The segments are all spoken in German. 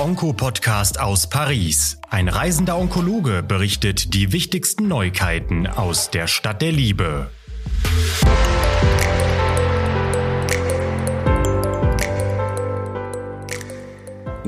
Onko-Podcast aus Paris. Ein reisender Onkologe berichtet die wichtigsten Neuigkeiten aus der Stadt der Liebe.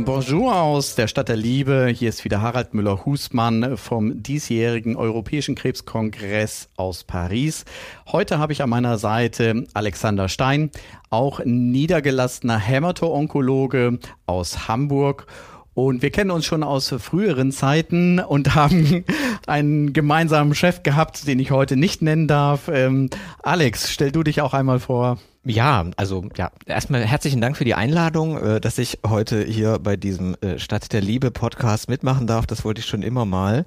Bonjour aus der Stadt der Liebe. Hier ist wieder Harald Müller-Husmann vom diesjährigen Europäischen Krebskongress aus Paris. Heute habe ich an meiner Seite Alexander Stein, auch niedergelassener Hämato-Onkologe aus Hamburg. Und wir kennen uns schon aus früheren Zeiten und haben einen gemeinsamen Chef gehabt, den ich heute nicht nennen darf. Ähm, Alex, stell du dich auch einmal vor. Ja, also ja, erstmal herzlichen Dank für die Einladung, äh, dass ich heute hier bei diesem äh, Stadt der Liebe Podcast mitmachen darf. Das wollte ich schon immer mal.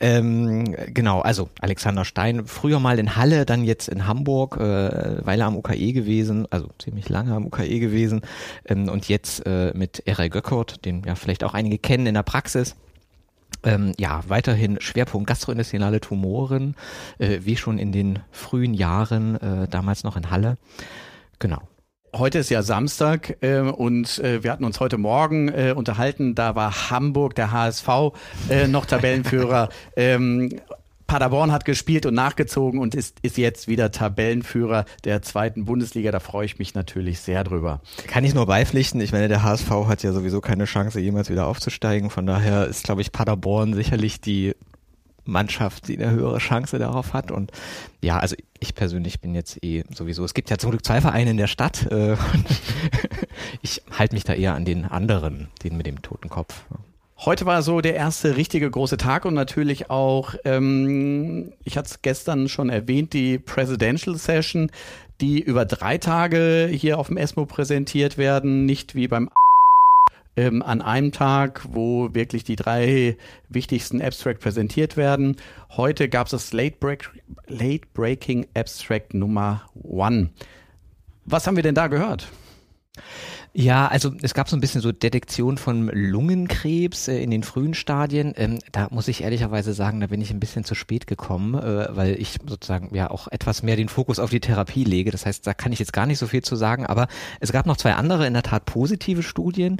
Ähm, genau, also Alexander Stein, früher mal in Halle, dann jetzt in Hamburg, äh, Weile am UKE gewesen, also ziemlich lange am UKE gewesen ähm, und jetzt äh, mit Erei Göckert, den ja vielleicht auch einige kennen in der Praxis. Ähm, ja, weiterhin Schwerpunkt gastrointestinale Tumoren, äh, wie schon in den frühen Jahren, äh, damals noch in Halle. Genau. Heute ist ja Samstag äh, und äh, wir hatten uns heute Morgen äh, unterhalten. Da war Hamburg, der HSV, äh, noch Tabellenführer. ähm, Paderborn hat gespielt und nachgezogen und ist, ist jetzt wieder Tabellenführer der zweiten Bundesliga. Da freue ich mich natürlich sehr drüber. Kann ich nur beipflichten. Ich meine, der HSV hat ja sowieso keine Chance, jemals wieder aufzusteigen. Von daher ist, glaube ich, Paderborn sicherlich die Mannschaft, die eine höhere Chance darauf hat. Und ja, also ich persönlich bin jetzt eh sowieso, es gibt ja zum Glück zwei Vereine in der Stadt. Äh, ich halte mich da eher an den anderen, den mit dem toten Kopf. Heute war so der erste richtige große Tag und natürlich auch, ähm, ich hatte es gestern schon erwähnt, die Presidential Session, die über drei Tage hier auf dem ESMO präsentiert werden, nicht wie beim ähm, an einem Tag, wo wirklich die drei wichtigsten Abstract präsentiert werden. Heute gab es das Late, Break, Late Breaking Abstract Nummer One. Was haben wir denn da gehört? Ja, also es gab so ein bisschen so Detektion von Lungenkrebs äh, in den frühen Stadien. Ähm, da muss ich ehrlicherweise sagen, da bin ich ein bisschen zu spät gekommen, äh, weil ich sozusagen ja auch etwas mehr den Fokus auf die Therapie lege. Das heißt, da kann ich jetzt gar nicht so viel zu sagen. Aber es gab noch zwei andere, in der Tat positive Studien.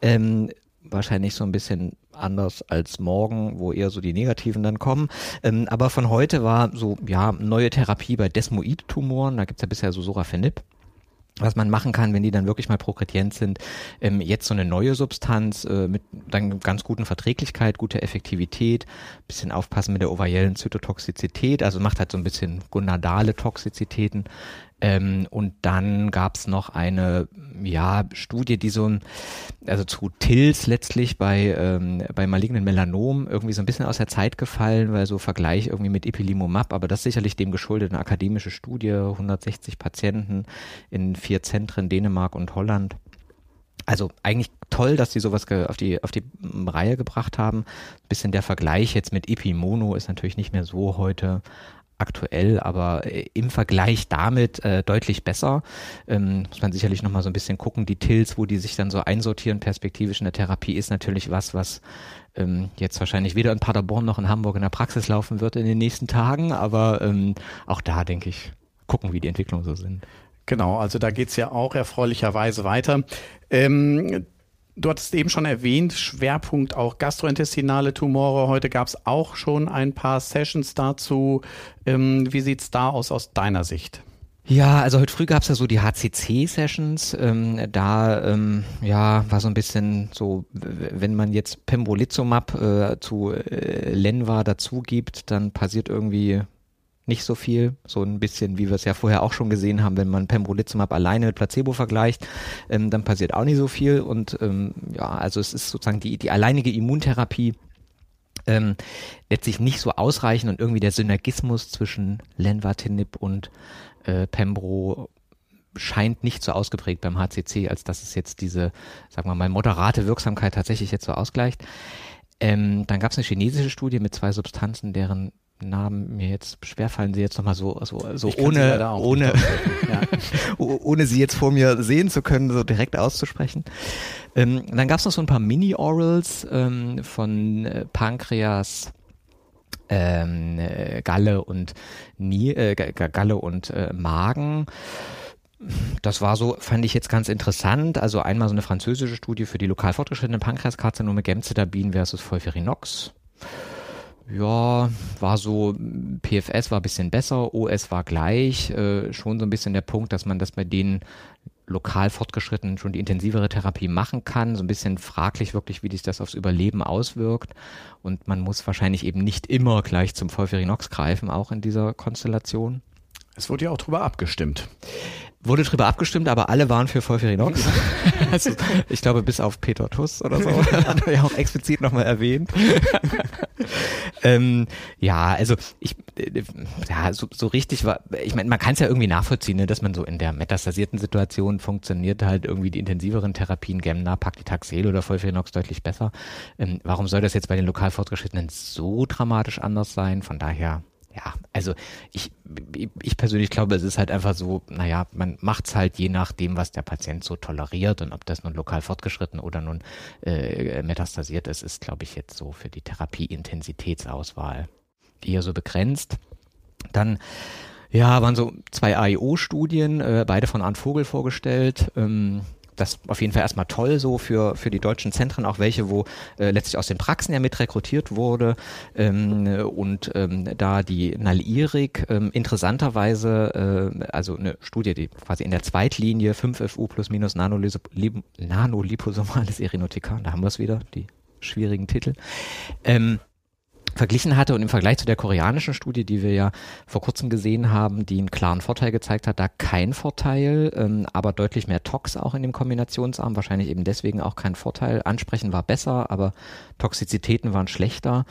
Ähm, wahrscheinlich so ein bisschen anders als morgen, wo eher so die negativen dann kommen. Ähm, aber von heute war so, ja, neue Therapie bei Desmoid-Tumoren. Da gibt's ja bisher so Sorafenib was man machen kann, wenn die dann wirklich mal progredient sind, ähm, jetzt so eine neue Substanz äh, mit dann ganz guten Verträglichkeit, gute Effektivität, bisschen aufpassen mit der ovariellen Zytotoxizität, also macht halt so ein bisschen gonadale Toxizitäten, ähm, und dann gab's noch eine ja, Studie, die so ein, also zu TILS letztlich bei, ähm, bei malignen Melanom irgendwie so ein bisschen aus der Zeit gefallen, weil so Vergleich irgendwie mit Ipilimumab, aber das sicherlich dem geschuldet, eine akademische Studie, 160 Patienten in vier Zentren, Dänemark und Holland. Also eigentlich toll, dass die sowas auf die, auf die Reihe gebracht haben. Bisschen der Vergleich jetzt mit Epimono ist natürlich nicht mehr so heute aktuell, aber äh, im Vergleich damit äh, deutlich besser. Ähm, muss man sicherlich nochmal so ein bisschen gucken. Die Tills, wo die sich dann so einsortieren, perspektivisch in der Therapie, ist natürlich was, was ähm, jetzt wahrscheinlich weder in Paderborn noch in Hamburg in der Praxis laufen wird in den nächsten Tagen, aber ähm, auch da denke ich, gucken, wie die Entwicklungen so sind. Genau, also da geht's ja auch erfreulicherweise weiter. Ähm, Du hattest eben schon erwähnt, Schwerpunkt auch gastrointestinale Tumore. Heute gab es auch schon ein paar Sessions dazu. Ähm, wie sieht's da aus aus deiner Sicht? Ja, also heute früh gab's ja so die HCC-Sessions. Ähm, da ähm, ja war so ein bisschen so, wenn man jetzt Pembrolizumab äh, zu äh, Lenva dazu gibt, dann passiert irgendwie nicht so viel. So ein bisschen, wie wir es ja vorher auch schon gesehen haben, wenn man Pembrolizumab alleine mit Placebo vergleicht, ähm, dann passiert auch nicht so viel. Und ähm, ja, also es ist sozusagen die, die alleinige Immuntherapie ähm, letztlich nicht so ausreichend und irgendwie der Synergismus zwischen Lenvatinib und äh, Pembro scheint nicht so ausgeprägt beim HCC, als dass es jetzt diese, sagen wir mal, moderate Wirksamkeit tatsächlich jetzt so ausgleicht. Ähm, dann gab es eine chinesische Studie mit zwei Substanzen, deren Namen mir jetzt schwerfallen, sie jetzt nochmal so, so, so ohne, ohne, ja. ohne sie jetzt vor mir sehen zu können, so direkt auszusprechen. Ähm, dann gab es noch so ein paar Mini-Orals ähm, von äh, Pankreas, ähm, äh, Galle und Nie, äh, Galle und äh, Magen. Das war so, fand ich jetzt ganz interessant. Also einmal so eine französische Studie für die lokal fortgeschrittenen Pankreaskarzinome Gemcitabin versus Volfirinox. Ja, war so, PFS war ein bisschen besser, OS war gleich. Äh, schon so ein bisschen der Punkt, dass man das bei denen lokal fortgeschritten schon die intensivere Therapie machen kann. So ein bisschen fraglich wirklich, wie sich das aufs Überleben auswirkt. Und man muss wahrscheinlich eben nicht immer gleich zum Volfirinox greifen, auch in dieser Konstellation. Es wurde ja auch drüber abgestimmt. Wurde drüber abgestimmt, aber alle waren für Volfirinox. also, ich glaube, bis auf Peter Tuss oder so. hat er ja auch explizit nochmal erwähnt. ähm, ja, also ich, äh, ja, so, so richtig war, ich meine, man kann es ja irgendwie nachvollziehen, ne, dass man so in der metastasierten Situation funktioniert halt irgendwie die intensiveren Therapien, Gemna, Paclitaxel oder Volfirinox deutlich besser. Ähm, warum soll das jetzt bei den lokal fortgeschrittenen so dramatisch anders sein? Von daher, ja, also ich, ich persönlich glaube, es ist halt einfach so, naja, man macht es halt je nachdem, was der Patient so toleriert und ob das nun lokal fortgeschritten oder nun äh, metastasiert ist, ist, glaube ich, jetzt so für die Therapieintensitätsauswahl eher so begrenzt. Dann ja, waren so zwei AIO-Studien, äh, beide von Arndt Vogel vorgestellt. Ähm, das auf jeden Fall erstmal toll so für, für die deutschen Zentren, auch welche, wo äh, letztlich aus den Praxen ja mit rekrutiert wurde. Ähm, und ähm, da die Nalirik ähm, interessanterweise, äh, also eine Studie, die quasi in der Zweitlinie 5FU plus minus nanoliposomales Erinotikan, da haben wir es wieder, die schwierigen Titel. Ähm, verglichen hatte und im Vergleich zu der koreanischen Studie, die wir ja vor kurzem gesehen haben, die einen klaren Vorteil gezeigt hat, da kein Vorteil, ähm, aber deutlich mehr Tox auch in dem Kombinationsarm, wahrscheinlich eben deswegen auch kein Vorteil. Ansprechen war besser, aber Toxizitäten waren schlechter.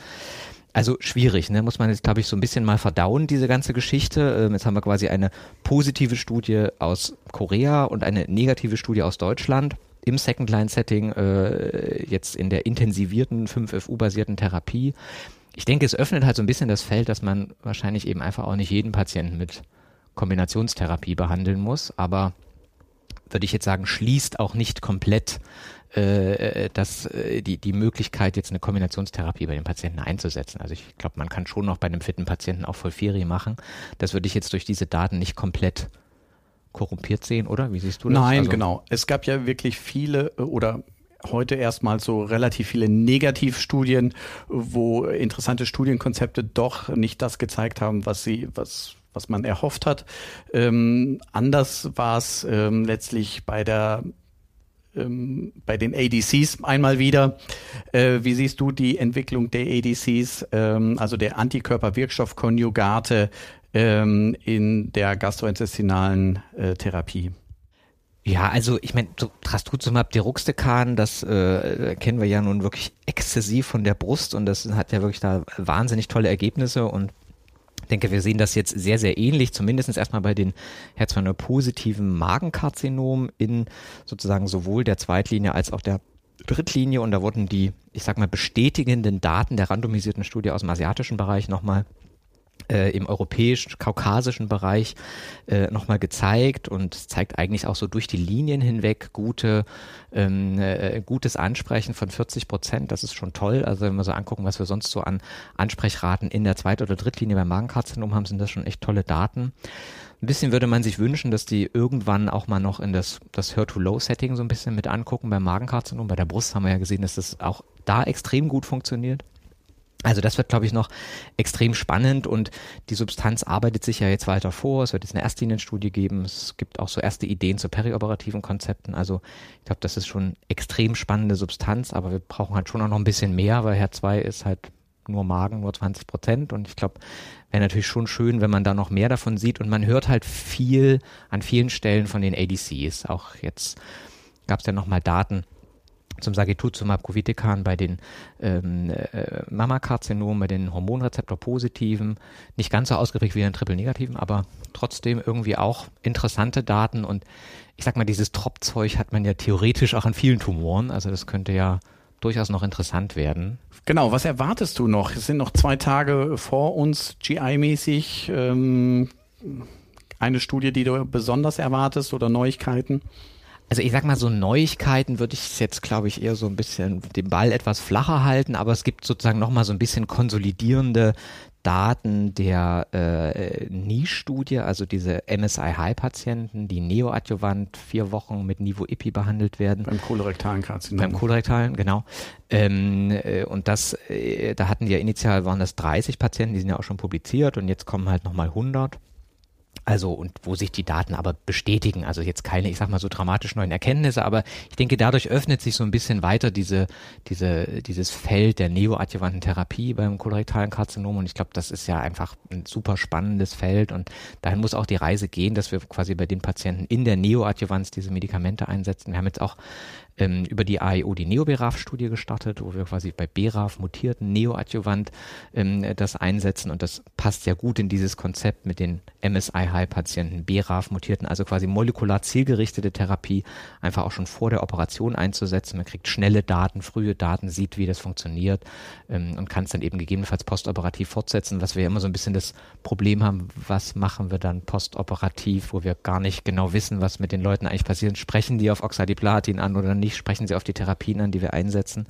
Also schwierig, ne? muss man jetzt, glaube ich, so ein bisschen mal verdauen, diese ganze Geschichte. Ähm, jetzt haben wir quasi eine positive Studie aus Korea und eine negative Studie aus Deutschland im Second-Line-Setting, äh, jetzt in der intensivierten 5FU-basierten Therapie ich denke, es öffnet halt so ein bisschen das Feld, dass man wahrscheinlich eben einfach auch nicht jeden Patienten mit Kombinationstherapie behandeln muss, aber würde ich jetzt sagen, schließt auch nicht komplett äh, das, äh, die, die Möglichkeit, jetzt eine Kombinationstherapie bei den Patienten einzusetzen. Also ich glaube, man kann schon noch bei einem fitten Patienten auch Vollferi machen. Das würde ich jetzt durch diese Daten nicht komplett korrumpiert sehen, oder? Wie siehst du das? Nein, also, genau. Es gab ja wirklich viele äh, oder heute erstmal so relativ viele Negativstudien, wo interessante Studienkonzepte doch nicht das gezeigt haben, was sie, was, was man erhofft hat. Ähm, anders war es ähm, letztlich bei der ähm, bei den ADCs einmal wieder. Äh, wie siehst du die Entwicklung der ADCs, ähm, also der Antikörperwirkstoffkonjugate ähm, in der gastrointestinalen äh, Therapie? Ja, also ich meine, so Trastuzumab deruxtecan, das äh, kennen wir ja nun wirklich exzessiv von der Brust und das hat ja wirklich da wahnsinnig tolle Ergebnisse und denke, wir sehen das jetzt sehr, sehr ähnlich, zumindest erstmal bei den Herzförder-positiven Magenkarzinomen in sozusagen sowohl der Zweitlinie als auch der Drittlinie und da wurden die, ich sag mal, bestätigenden Daten der randomisierten Studie aus dem asiatischen Bereich nochmal äh, im europäisch-kaukasischen Bereich äh, nochmal gezeigt und zeigt eigentlich auch so durch die Linien hinweg gute, ähm, äh, gutes Ansprechen von 40 Prozent. Das ist schon toll. Also wenn wir so angucken, was wir sonst so an Ansprechraten in der Zweit- oder Drittlinie beim Magenkarzinom haben, sind das schon echt tolle Daten. Ein bisschen würde man sich wünschen, dass die irgendwann auch mal noch in das, das Her-to-Low-Setting so ein bisschen mit angucken beim Magenkarzinom. Bei der Brust haben wir ja gesehen, dass das auch da extrem gut funktioniert. Also das wird, glaube ich, noch extrem spannend und die Substanz arbeitet sich ja jetzt weiter vor. Es wird jetzt eine Erstlinienstudie geben. Es gibt auch so erste Ideen zu perioperativen Konzepten. Also ich glaube, das ist schon extrem spannende Substanz, aber wir brauchen halt schon auch noch ein bisschen mehr, weil Her 2 ist halt nur Magen, nur 20 Prozent und ich glaube, wäre natürlich schon schön, wenn man da noch mehr davon sieht und man hört halt viel an vielen Stellen von den ADCs. Auch jetzt gab es ja nochmal Daten zum Sagituzumab Govitecan bei den ähm, äh, Mammakarzinomen, bei den Hormonrezeptor-positiven, nicht ganz so ausgeprägt wie den Triple-negativen, aber trotzdem irgendwie auch interessante Daten und ich sag mal, dieses Tropfzeug hat man ja theoretisch auch an vielen Tumoren, also das könnte ja durchaus noch interessant werden. Genau, was erwartest du noch? Es sind noch zwei Tage vor uns, GI-mäßig. Ähm, eine Studie, die du besonders erwartest oder Neuigkeiten? Also ich sag mal, so Neuigkeiten würde ich jetzt, glaube ich, eher so ein bisschen den Ball etwas flacher halten, aber es gibt sozusagen nochmal so ein bisschen konsolidierende Daten der äh, NIE-Studie, also diese MSI-High-Patienten, die neoadjuvant vier Wochen mit Nivo-IPI behandelt werden. Beim kolorektalen Karzinom. Beim kolorektalen, genau. Ähm, äh, und das, äh, da hatten die ja initial, waren das 30 Patienten, die sind ja auch schon publiziert und jetzt kommen halt nochmal 100. Also und wo sich die Daten aber bestätigen, also jetzt keine, ich sag mal so dramatisch neuen Erkenntnisse, aber ich denke, dadurch öffnet sich so ein bisschen weiter diese, diese, dieses Feld der neoadjuvanten Therapie beim kolorektalen Karzinom. Und ich glaube, das ist ja einfach ein super spannendes Feld. Und dahin muss auch die Reise gehen, dass wir quasi bei den Patienten in der Neoadjuvanz diese Medikamente einsetzen. Wir haben jetzt auch ähm, über die AIO die Neo-BRAF-Studie gestartet, wo wir quasi bei BRAF mutierten Neoadjuvant ähm, das einsetzen und das passt sehr gut in dieses Konzept mit den MSI-High-Patienten, BRAF mutierten, also quasi molekular zielgerichtete Therapie, einfach auch schon vor der Operation einzusetzen. Man kriegt schnelle Daten, frühe Daten, sieht, wie das funktioniert ähm, und kann es dann eben gegebenenfalls postoperativ fortsetzen, was wir immer so ein bisschen das Problem haben, was machen wir dann postoperativ, wo wir gar nicht genau wissen, was mit den Leuten eigentlich passiert. Sprechen die auf Oxaliplatin an oder nicht? Sprechen sie auf die Therapien an, die wir einsetzen?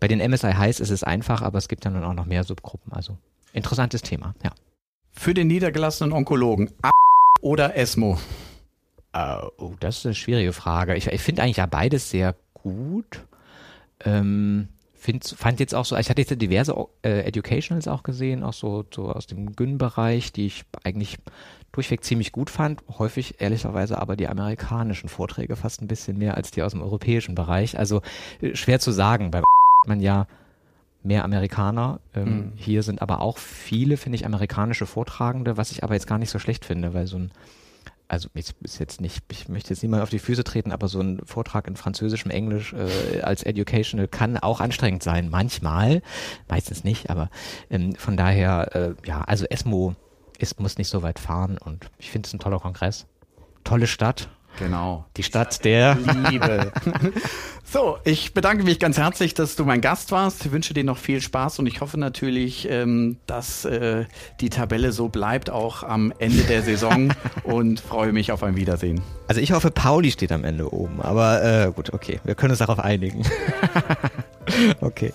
Bei den MSI Highs ist es einfach, aber es gibt dann auch noch mehr Subgruppen. Also interessantes Thema, ja. Für den niedergelassenen Onkologen, A oder ESMO? Uh, oh, das ist eine schwierige Frage. Ich, ich finde eigentlich ja beides sehr gut. Ähm, find, fand jetzt auch so, ich hatte jetzt diverse äh, Educationals auch gesehen, auch so, so aus dem Gyn-Bereich, die ich eigentlich durchweg ziemlich gut fand. Häufig ehrlicherweise aber die amerikanischen Vorträge fast ein bisschen mehr als die aus dem europäischen Bereich. Also äh, schwer zu sagen, weil man ja mehr Amerikaner. Ähm, mhm. Hier sind aber auch viele, finde ich, amerikanische Vortragende, was ich aber jetzt gar nicht so schlecht finde, weil so ein also ich ist jetzt nicht, ich möchte jetzt niemand auf die Füße treten, aber so ein Vortrag in Französischem Englisch äh, als Educational kann auch anstrengend sein, manchmal, meistens nicht, aber ähm, von daher, äh, ja, also ESMO ist, muss nicht so weit fahren und ich finde es ein toller Kongress. Tolle Stadt, Genau. Die Stadt der Liebe. so, ich bedanke mich ganz herzlich, dass du mein Gast warst. Ich wünsche dir noch viel Spaß und ich hoffe natürlich, ähm, dass äh, die Tabelle so bleibt, auch am Ende der Saison und freue mich auf ein Wiedersehen. Also ich hoffe, Pauli steht am Ende oben, aber äh, gut, okay, wir können uns darauf einigen. okay.